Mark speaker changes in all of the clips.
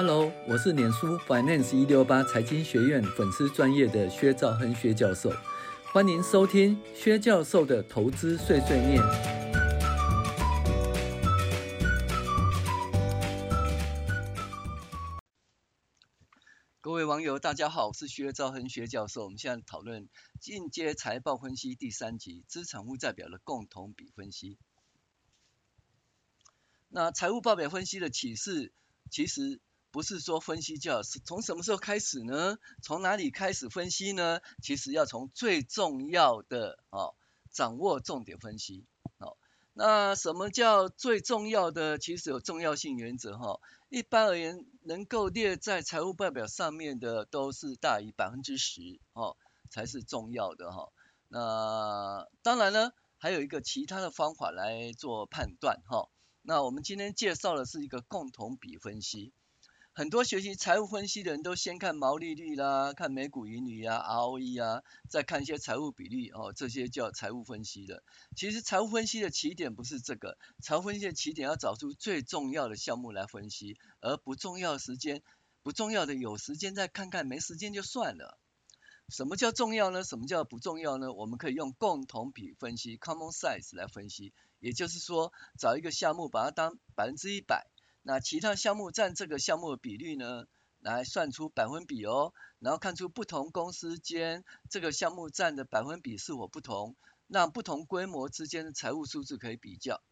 Speaker 1: Hello，我是脸书 Finance 一六八财经学院粉丝专业的薛兆亨薛教授，欢迎收听薛教授的投资碎碎念。各位网友，大家好，我是薛兆亨薛教授。我们现在讨论进阶财报分析第三集，资产负债表的共同比分析。那财务报表分析的启示，其实不是说分析就好，是从什么时候开始呢？从哪里开始分析呢？其实要从最重要的哦，掌握重点分析。哦，那什么叫最重要的？其实有重要性原则哈。一般而言，能够列在财务报表上面的，都是大于百分之十哦，才是重要的哈。那当然呢，还有一个其他的方法来做判断哈。那我们今天介绍的是一个共同比分析。很多学习财务分析的人都先看毛利率啦，看每股盈余啊，ROE 啊，再看一些财务比率哦，这些叫财务分析的。其实财务分析的起点不是这个，财务分析的起点要找出最重要的项目来分析，而不重要时间，不重要的有时间再看看，没时间就算了。什么叫重要呢？什么叫不重要呢？我们可以用共同比分析 （common size） 来分析。也就是说，找一个项目，把它当百分之一百，那其他项目占这个项目的比率呢，来算出百分比哦，然后看出不同公司间这个项目占的百分比是否不同，让不同规模之间的财务数字可以比较。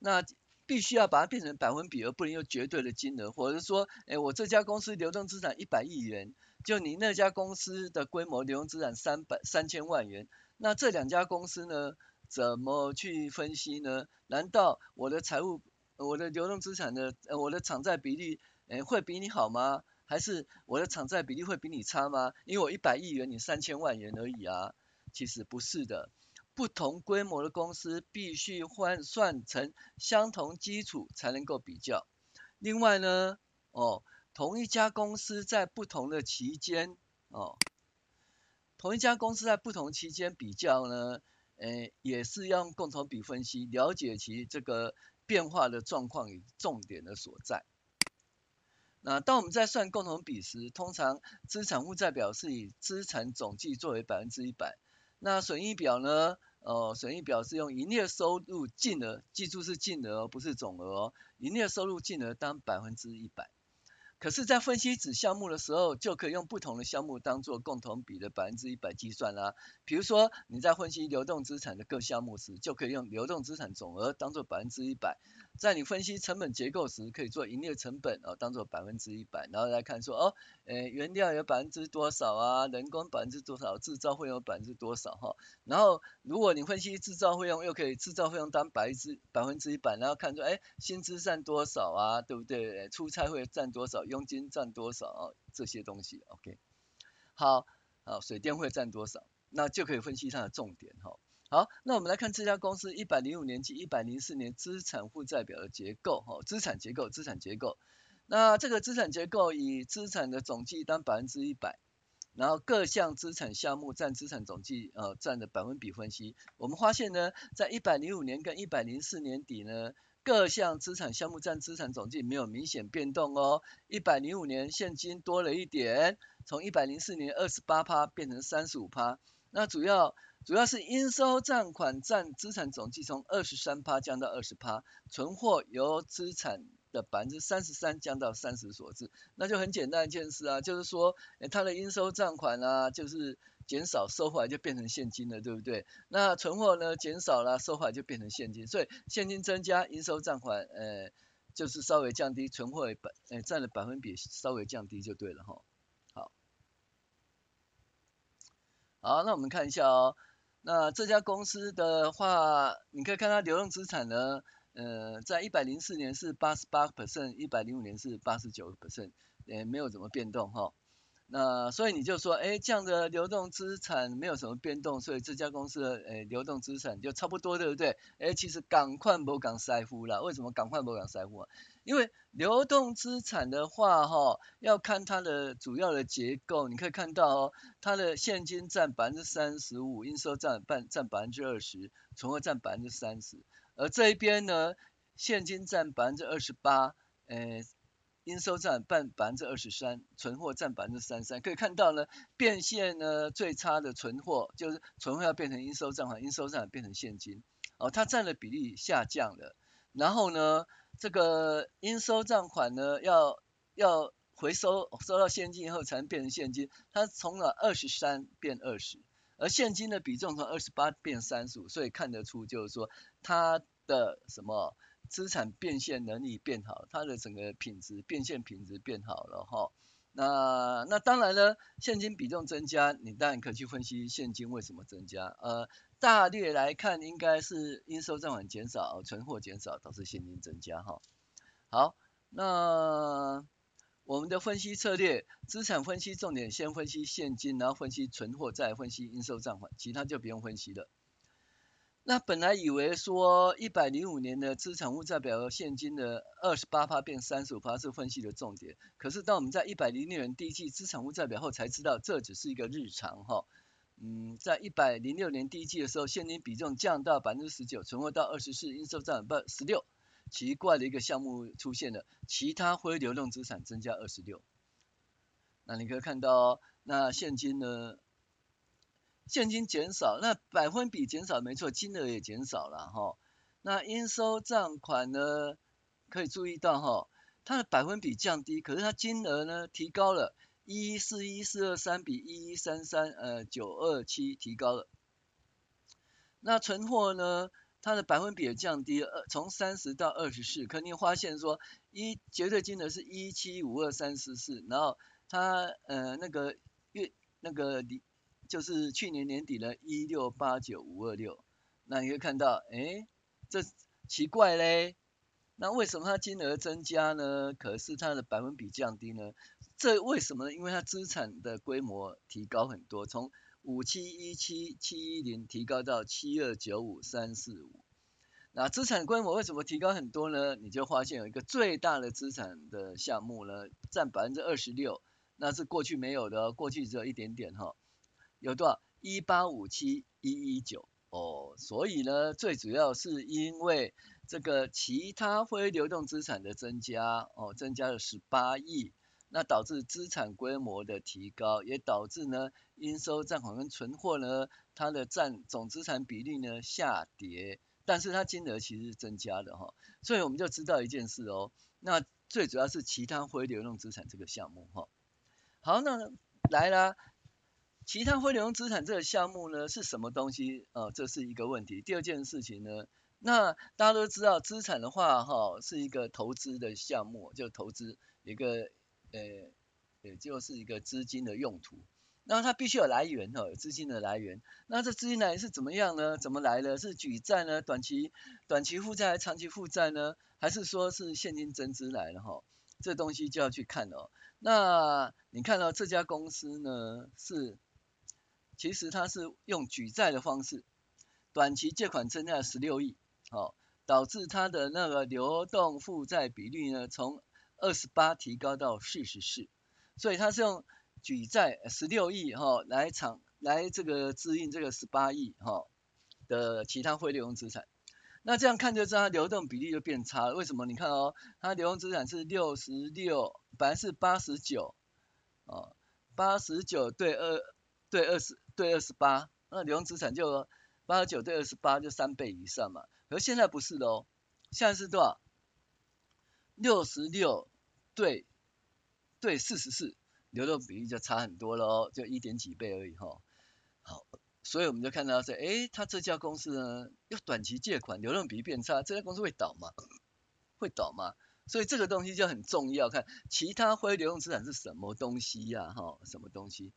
Speaker 1: 那必须要把它变成百分比，而不能用绝对的金额，或者说，哎，我这家公司流动资产一百亿元，就你那家公司的规模流动资产三百三千万元，那这两家公司呢？怎么去分析呢？难道我的财务、我的流动资产的、我的偿债比例，诶，会比你好吗？还是我的偿债比例会比你差吗？因为我一百亿元，你三千万元而已啊。其实不是的，不同规模的公司必须换算成相同基础才能够比较。另外呢，哦，同一家公司在不同的期间，哦，同一家公司在不同期间比较呢？诶，也是用共同比分析，了解其这个变化的状况与重点的所在。那当我们在算共同比时，通常资产负债表是以资产总计作为百分之一百，那损益表呢？呃，损益表是用营业收入净额，记住是净额，不是总额，营业收入净额当百分之一百。可是，在分析子项目的时候，就可以用不同的项目当做共同比的百分之一百计算啦。比如说，你在分析流动资产的各项目时，就可以用流动资产总额当做百分之一百。在你分析成本结构时，可以做营业成本哦，当做百分之一百，然后来看说哦，诶，原料有百分之多少啊？人工百分之多少？制造费用百分之多少？哈，然后如果你分析制造费用，又可以制造费用当百分之百分之一百，然后看出诶，薪资占多少啊？对不对？出差会占多少？佣金占多少啊？这些东西，OK，好，好，水电会占多少？那就可以分析它的重点哈。好，那我们来看这家公司一百零五年及一百零四年资产负债表的结构，哈，资产结构，资产结构。那这个资产结构以资产的总计当百分之一百，然后各项资产项目占资产总计，呃，占的百分比分析。我们发现呢，在一百零五年跟一百零四年底呢，各项资产项目占资产总计没有明显变动哦。一百零五年现金多了一点，从一百零四年二十八趴变成三十五趴。那主要。主要是应收账款占资产总计从二十三趴降到二十趴，存货由资产的百分之三十三降到三十所致，那就很简单一件事啊，就是说，诶它的应收账款啊，就是减少收回来就变成现金了，对不对？那存货呢减少了，收回来就变成现金，所以现金增加，应收账款，呃，就是稍微降低，存货百，呃，占的百分比稍微降低就对了哈。好，好，那我们看一下哦。那这家公司的话，你可以看它流动资产呢，呃，在一百零四年是八十八 percent，一百零五年是八十九 percent，也没有怎么变动哈。那所以你就说，哎，这样的流动资产没有什么变动，所以这家公司的诶流动资产就差不多，对不对？哎，其实赶快不讲师傅了，为什么赶快不讲师傅啊？因为流动资产的话，哈，要看它的主要的结构。你可以看到哦，它的现金占百分之三十五，应收占半占百分之二十，存货占百分之三十。而这一边呢，现金占百分之二十八，诶，应收账占百分之二十三，存货占百分之三十三。可以看到呢，变现呢最差的存货就是存货要变成应收账款，应收账款变成现金，哦，它占的比例下降了。然后呢，这个应收账款呢要要回收收到现金以后才能变成现金，它从了二十三变二十，而现金的比重从二十八变三十五，所以看得出就是说它的什么？资产变现能力变好，它的整个品质变现品质变好了哈。那那当然呢，现金比重增加，你当然可以去分析现金为什么增加。呃，大略来看，应该是应收账款减少，存货减少导致现金增加哈。好，那我们的分析策略，资产分析重点先分析现金，然后分析存货，再分析应收账款，其他就不用分析了。那本来以为说一百零五年的资产负债表和现金的二十八趴变三十五趴是分析的重点，可是当我们在一百零六年第一季资产负债表后才知道这只是一个日常哈。嗯，在一百零六年第一季的时候，现金比重降到百分之十九，存货到二十四，应收账本十六，奇怪的一个项目出现了，其他非流动资产增加二十六。那你可以看到，那现金呢？现金减少，那百分比减少没错，金额也减少了哈。那应收账款呢，可以注意到哈，它的百分比降低，可是它金额呢提高了，一一四一四二三比一一三三呃九二七提高了。那存货呢，它的百分比也降低了，从三十到二十四，可你发现说一绝对金额是一七五二三四四，然后它呃那个月那个。就是去年年底的一六八九五二六，那你会看到，哎，这奇怪嘞，那为什么它金额增加呢？可是它的百分比降低呢？这为什么呢？因为它资产的规模提高很多，从五七一七七一零提高到七二九五三四五。那资产规模为什么提高很多呢？你就发现有一个最大的资产的项目呢，占百分之二十六，那是过去没有的，过去只有一点点哈。有多少？一八五七一一九哦，所以呢，最主要是因为这个其他非流动资产的增加哦，增加了十八亿，那导致资产规模的提高，也导致呢，应收账款跟存货呢，它的占总资产比例呢下跌，但是它金额其实是增加的哈、哦，所以我们就知道一件事哦，那最主要是其他非流动资产这个项目哈、哦，好，那来啦。其他非流动资产这个项目呢是什么东西？呃，这是一个问题。第二件事情呢，那大家都知道资产的话，哈、是一个投资的项目，就投资一个，呃，也就是一个资金的用途。那它必须有来源哈、资金的来源。那这资金来源是怎么样呢？怎么来的？是举债呢？短期短期负债还是长期负债呢？还是说是现金增资来的哈、哦？这东西就要去看哦。那你看到这家公司呢是？其实它是用举债的方式，短期借款增加了十六亿，好，导致它的那个流动负债比率呢从二十八提高到四十四，所以它是用举债十六亿哈来偿来这个支应这个十八亿哈的其他非流动资产，那这样看就知道它流动比例就变差了。为什么？你看哦，它流动资产是六十六，本来是八十九，哦，八十九对二对二十。对二十八，那流动资产就八十九对二十八就三倍以上嘛。可是现在不是的哦，现在是多少？六十六对对四十四，流动比例就差很多了哦，就一点几倍而已哈、好，所以我们就看到说，诶，他这家公司呢，要短期借款，流动比例变差，这家公司会倒吗？会倒吗？所以这个东西就很重要，看其他非流动资产是什么东西呀、啊？哈，什么东西？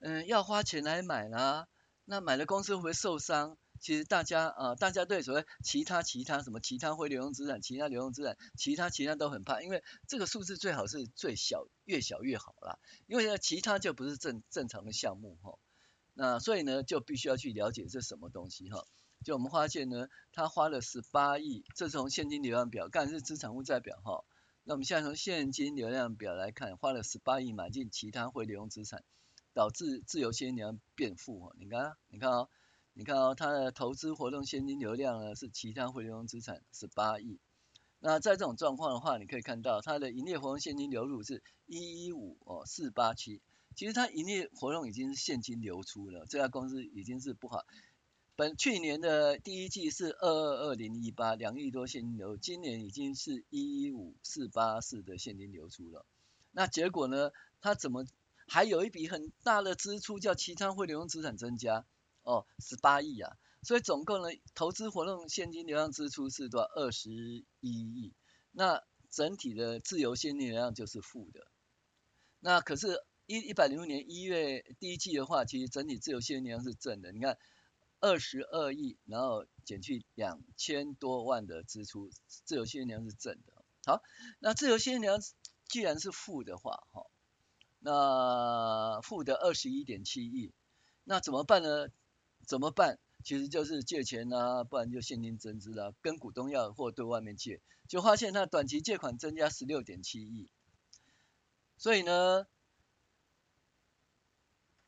Speaker 1: 嗯，要花钱来买啦，那买了公司会不会受伤？其实大家啊、大家对所谓其他其他什么其他非流动资产、其他流动资产、其他其他都很怕，因为这个数字最好是最小，越小越好啦。因为呢，其他就不是正正常的项目哈。那所以呢，就必须要去了解这什么东西哈。就我们发现呢，他花了十八亿，这是从现金流量表，刚才是资产负债表哈。那我们现在从现金流量表来看，花了十八亿买进其他非流动资产。导致自由现金流变负哦，你看，你看哦，你看哦，它的投资活动现金流量呢是其他非流动资产十八亿，那在这种状况的话，你可以看到它的营业活动现金流入是一一五哦四八七，其实它营业活动已经是现金流出了，这家公司已经是不好。本去年的第一季是二二二零一八两亿多现金流，今年已经是一一五四八四的现金流出了。那结果呢？它怎么还有一笔很大的支出叫其他非流动资产增加？哦，十八亿啊。所以总共呢，投资活动现金流量支出是多少？二十一亿。那整体的自由现金流量就是负的。那可是，一一百零五年一月第一季的话，其实整体自由现金流量是正的。你看，二十二亿，然后减去两千多万的支出，自由现金流量是正的。好，那自由现金流量既然是负的话，哈，那负的二十一点七亿，那怎么办呢？怎么办？其实就是借钱啊，不然就现金增资啊，跟股东要或对外面借，就发现它短期借款增加十六点七亿，所以呢，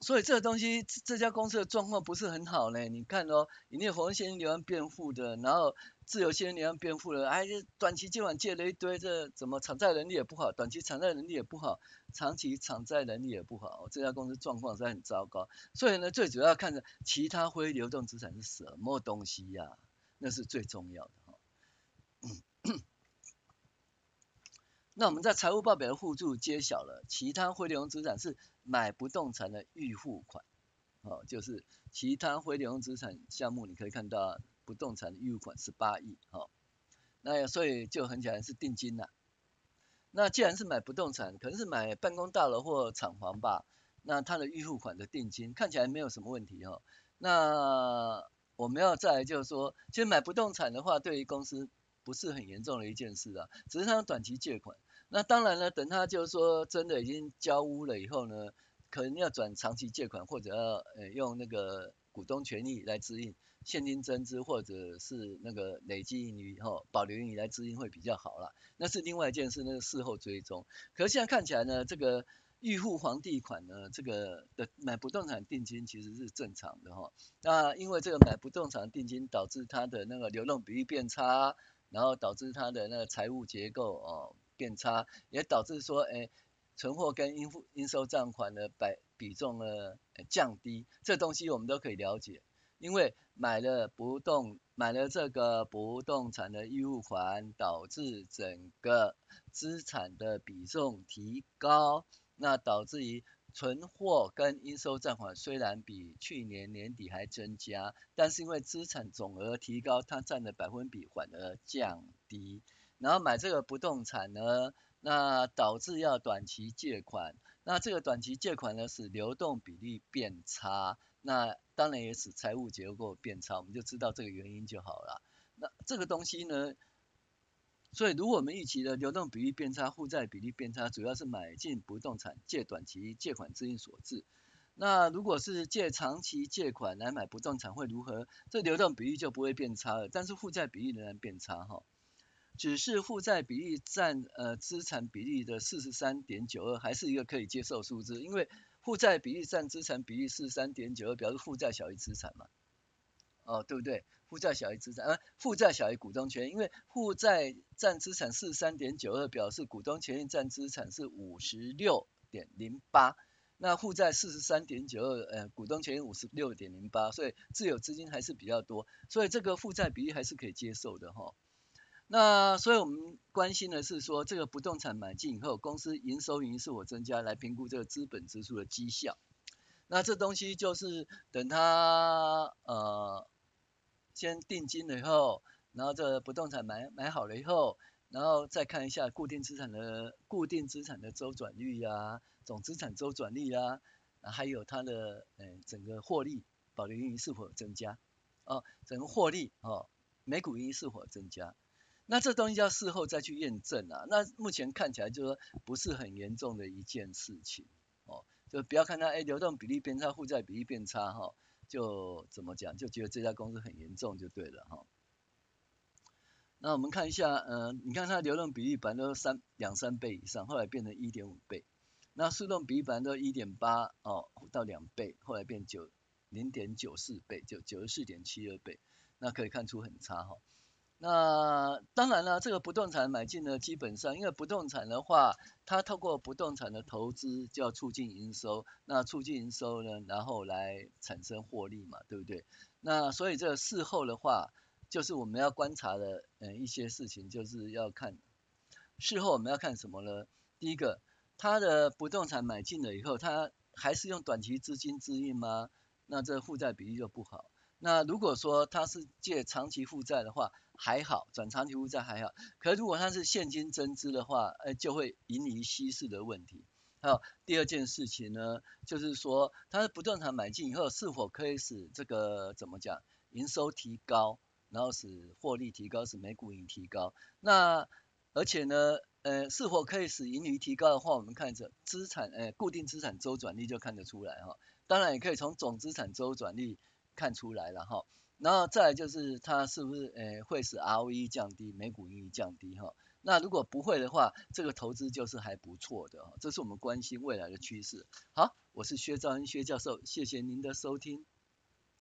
Speaker 1: 所以这个东西这家公司的状况不是很好呢。你看哦，营业活动现金流量变负的，然后。自由现金流量变负了，哎，短期借款借了一堆，这怎么偿债能力也不好，短期偿债能力也不好，长期偿债能力也不好，这家公司状况是很糟糕。所以呢，最主要看着其他非流动资产是什么东西呀、那是最重要的哈。那我们在财务报表的附注揭晓了，其他非流动资产是买不动产的预付款，哦，就是其他非流动资产项目，你可以看到。不动产的预付款十八亿，哦，那所以就很简单是定金了。那既然是买不动产，可能是买办公大楼或厂房吧，那它的预付款的定金看起来没有什么问题哦。那我们要再来就是说，其实买不动产的话，对于公司不是很严重的一件事啊，只是它短期借款。那当然了，等他就是说真的已经交屋了以后呢，可能要转长期借款，或者要呃用那个股东权益来支应。现金增资或者是那个累积盈余后保留盈余来支应会比较好啦，那是另外一件事，那个事后追踪。可是现在看起来呢，这个预付房地款呢，这个的买不动产定金其实是正常的哈。那因为这个买不动产定金导致它的那个流动比率变差，然后导致它的那个财务结构哦变差，也导致说哎存货跟应付应收账款的百比重呢降低，这东西我们都可以了解。因为买了不动，买了这个不动产的预付款，导致整个资产的比重提高，那导致于存货跟应收账款虽然比去年年底还增加，但是因为资产总额提高，它占的百分比反而降低。然后买这个不动产呢，那导致要短期借款，那这个短期借款呢，使流动比率变差。那当然也使财务结构变差，我们就知道这个原因就好了。那这个东西呢，所以如果我们预期的流动比率变差、负债比例变差，主要是买进不动产借短期借款资金所致。那如果是借长期借款来买不动产会如何？这流动比率就不会变差了，但是负债比例仍然变差哈。只是负债比例占呃资产比例的四十三点九二，还是一个可以接受数字，因为。负债比例占资产比例四十三点九二，表示负债小于资产嘛？哦，对不对？负债小于资产，啊，负债小于股东权益，因为负债占资产四十三点九二，表示股东权益占资产是五十六点零八。那负债四十三点九二，呃，股东权益五十六点零八，所以自有资金还是比较多，所以这个负债比例还是可以接受的哈、那所以我们关心的是说，这个不动产买进以后，公司营收盈余是否增加，来评估这个资本支出的绩效。那这东西就是等他呃先定金了以后，然后这不动产买买好了以后，然后再看一下固定资产的固定资产的周转率啊，总资产周转率啊，还有它的呃整个获利保留盈余是否增加哦，整个获利哦每股盈余是否增加。那这东西要事后再去验证啊。那目前看起来就是说不是很严重的一件事情哦，就不要看它哎流动比例变差，负债比例变差哈，就怎么讲就觉得这家公司很严重就对了哈。那我们看一下，嗯、你看它流动比例本来都三两三倍以上，后来变成一点五倍。那速动比例本来都一点八哦到两倍，后来变九零点九四倍，就九十四点七二倍，那可以看出很差哈。那当然了，这个不动产买进呢，基本上因为不动产的话，它透过不动产的投资就要促进营收，那促进营收呢，然后来产生获利嘛，对不对？那所以这个事后的话，就是我们要观察的，嗯，一些事情就是要看事后我们要看什么呢？第一个，它的不动产买进了以后，它还是用短期资金支应吗？那这负债比例就不好。那如果说它是借长期负债的话，还好，转长期负债还好。可如果它是现金增资的话，哎，就会引领稀释的问题。还有第二件事情呢，就是说它的不动产买进以后，是否可以使这个怎么讲，营收提高，然后使获利提高，使每股盈提高。那而且呢，呃，是否可以使盈余提高的话，我们看着资产，呃，固定资产周转率就看得出来哈。当然也可以从总资产周转率。看出来了哈，然后再来就是它是不是诶会使 ROE 降低，每股盈利降低哈？那如果不会的话，这个投资就是还不错的哈，这是我们关心未来的趋势。好，我是薛兆恩薛教授，谢谢您的收听。